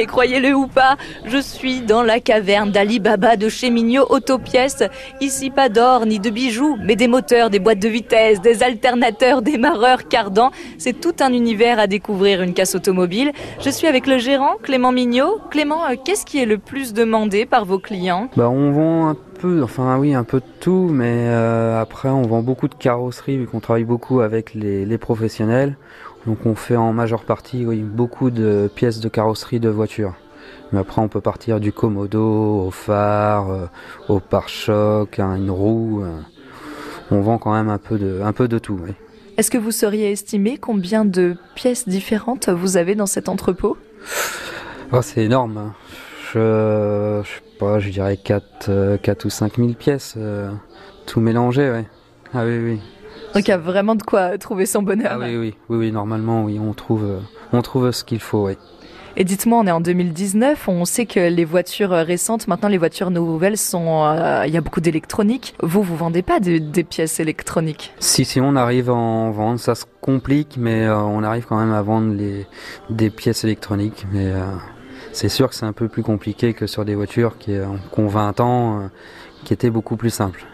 Et croyez-le ou pas, je suis dans la caverne d'Ali Baba de chez Mignot Autopièces. Ici, pas d'or ni de bijoux, mais des moteurs, des boîtes de vitesse, des alternateurs, des marreurs, cardans. C'est tout un univers à découvrir, une casse automobile. Je suis avec le gérant, Clément Mignot. Clément, euh, qu'est-ce qui est le plus demandé par vos clients? Bah, on vend peu, enfin oui, un peu de tout, mais euh, après, on vend beaucoup de carrosseries vu qu'on travaille beaucoup avec les, les professionnels. Donc on fait en majeure partie oui, beaucoup de pièces de carrosserie de voitures. Mais après on peut partir du commodo au phare, euh, au pare-choc, à une roue. euh. on vend quand même un peu de, un peu de tout. Oui. Est-ce que vous sauriez estimer combien de pièces différentes vous avez dans cet entrepôt? Oh, c'est énorme. hein. Je, je sais pas, je dirais 4, 4 ou 5 000 pièces, euh, tout mélangé. Ouais. Ah oui, oui. Donc il y a vraiment de quoi trouver son bonheur. Ah oui, oui, oui, oui, normalement, oui, on trouve, euh, on trouve ce qu'il faut, oui. Et dites-moi, on est en 2019, on sait que les voitures euh, récentes, maintenant les voitures nouvelles sont, euh, il y a beaucoup d'électronique. Vous, vous vendez pas de- des pièces électroniques? Si, si, on arrive à en vendre, ça se complique, mais euh, on arrive quand même à vendre les, des pièces électroniques. Mais euh, c'est sûr que c'est un peu plus compliqué que sur des voitures qui, euh, ont 20 ans, euh, qui étaient beaucoup plus simples.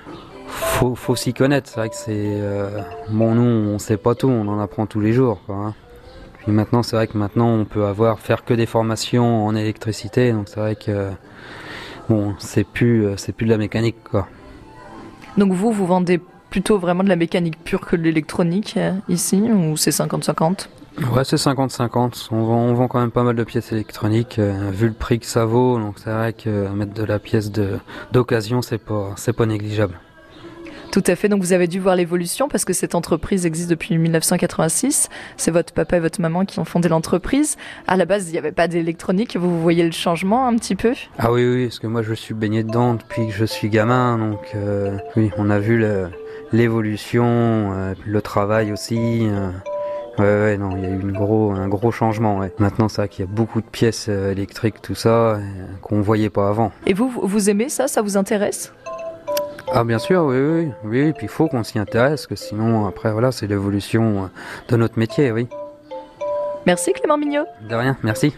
Faut, s'y connaître, c'est vrai que c'est... euh, bon, nous, on sait pas tout, on en apprend tous les jours, hein. Puis maintenant, c'est vrai que maintenant, on peut avoir, faire que des formations en électricité, donc c'est vrai que... Bon, c'est plus, plus de la mécanique, quoi. Donc vous, vous vendez plutôt vraiment de la mécanique pure que de l'électronique ici, ou c'est 50-50 Ouais, c'est 50-50. On vend, on vend quand même pas mal de pièces électroniques, euh, vu le prix que ça vaut. Donc c'est vrai que euh, mettre de la pièce de d'occasion, c'est pas c'est pas négligeable. Tout à fait, donc vous avez dû voir l'évolution parce que cette entreprise existe depuis 1986. C'est votre papa et votre maman qui ont fondé l'entreprise. À la base, il n'y avait pas d'électronique. Vous voyez le changement un petit peu? Ah oui, oui, parce que moi je suis baigné dedans depuis que je suis gamin. Donc euh, oui, on a vu le- l'évolution, le travail aussi. Ouais, ouais, non, il y a eu une gros, un gros changement. Ouais. Maintenant, c'est vrai qu'il y a beaucoup de pièces euh, électriques, tout ça, euh, qu'on voyait pas avant. Et vous, vous- vous aimez ça? Ça vous intéresse? Ah bien sûr, oui, oui, oui, et puis il faut qu'on s'y intéresse, que sinon après voilà, c'est l'évolution euh, de notre métier, oui. Merci Clément Mignot. De rien, merci.